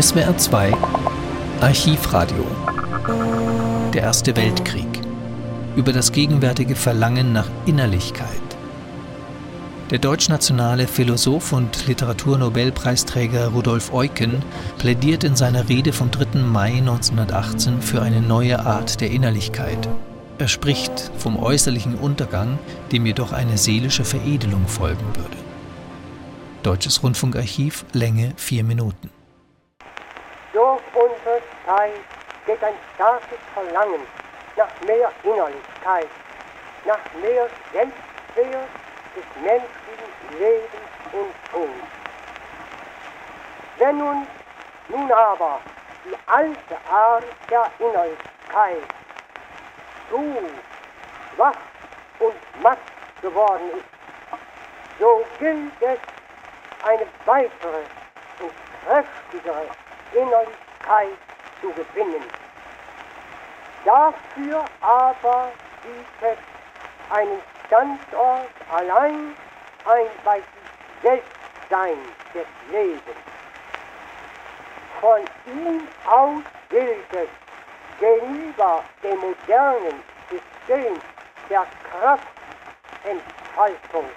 SWR 2 Archivradio Der Erste Weltkrieg über das gegenwärtige Verlangen nach Innerlichkeit. Der deutschnationale Philosoph und Literaturnobelpreisträger Rudolf Eucken plädiert in seiner Rede vom 3. Mai 1918 für eine neue Art der Innerlichkeit. Er spricht vom äußerlichen Untergang, dem jedoch eine seelische Veredelung folgen würde. Deutsches Rundfunkarchiv, Länge 4 Minuten. Zeit geht ein starkes Verlangen nach mehr Innerlichkeit, nach mehr Selbstwert des menschlichen Lebens und Tuns. Wenn uns nun aber die alte Art der Innerlichkeit zu schwach und matt geworden ist, so gilt es, eine weitere und kräftigere Innerlichkeit zu gewinnen. Dafür aber bietet einen Standort allein ein bei sich Selbstsein des Lebens. Von ihm aus gilt es, gegenüber dem modernen System der Kraftentfaltung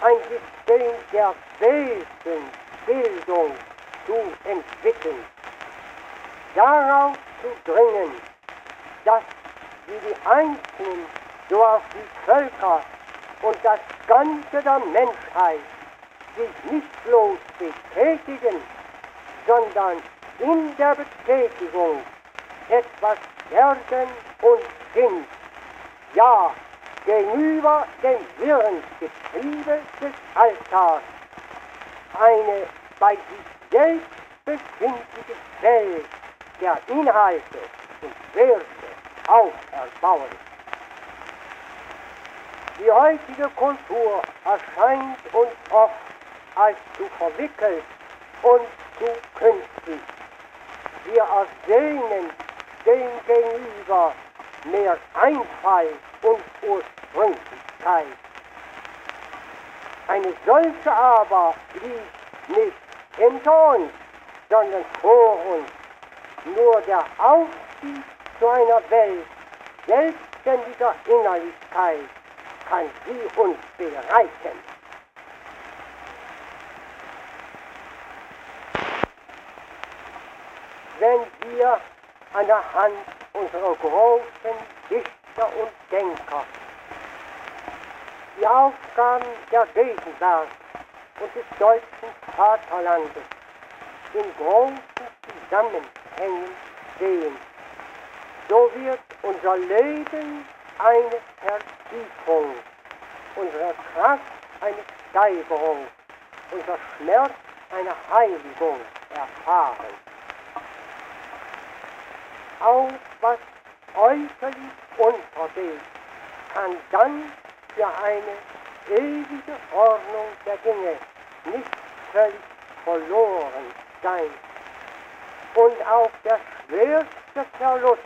ein System der Wesenbildung zu entwickeln. Darauf zu dringen, dass wie die Einzelnen so auch die Völker und das Ganze der Menschheit sich nicht bloß betätigen, sondern in der Betätigung etwas werden und sind. Ja, gegenüber dem Wirrensgetriebe des Alltags eine bei sich selbst befindliche Welt der Inhalte und Werte auferbauen. Die heutige Kultur erscheint uns oft als zu verwickelt und zu künstlich. Wir ersehnen dem gegenüber mehr Einfall und Ursprünglichkeit. Eine solche aber liegt nicht hinter uns, sondern vor uns. Nur der Aufstieg zu einer Welt selbstständiger Innerlichkeit kann sie uns bereiten. Wenn wir an der Hand unserer großen Dichter und Denker die Aufgaben der Gegenwart und des deutschen Vaterlandes in großen Zusammenhängen sehen, so wird unser Leben eine Vertiefung, unsere Kraft eine Steigerung, unser Schmerz eine Heiligung erfahren. Auch was äußerlich untergeht, kann dann für eine ewige Ordnung der Dinge nicht völlig verloren sein. Und auch der schwerste Verlust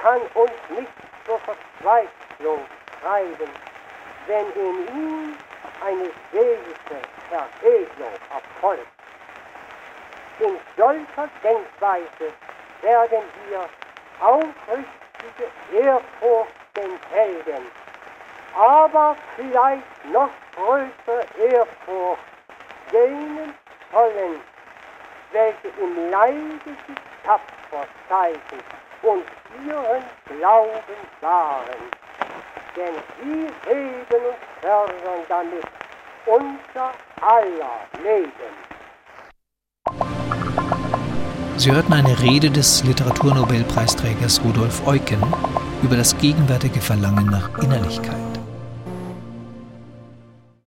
kann uns nicht zur Verzweiflung treiben, wenn in ihm eine seelische Veredelung erfolgt. In solcher Denkweise werden wir aufrichtige Ehrfurcht den Helden aber vielleicht noch größere Ehrfurcht denen sollen, welche im sich tapfer zeigen und ihren Glauben wahren. Denn sie heben und fördern damit unser aller Leben. Sie hörten eine Rede des Literaturnobelpreisträgers Rudolf Eucken über das gegenwärtige Verlangen nach Innerlichkeit.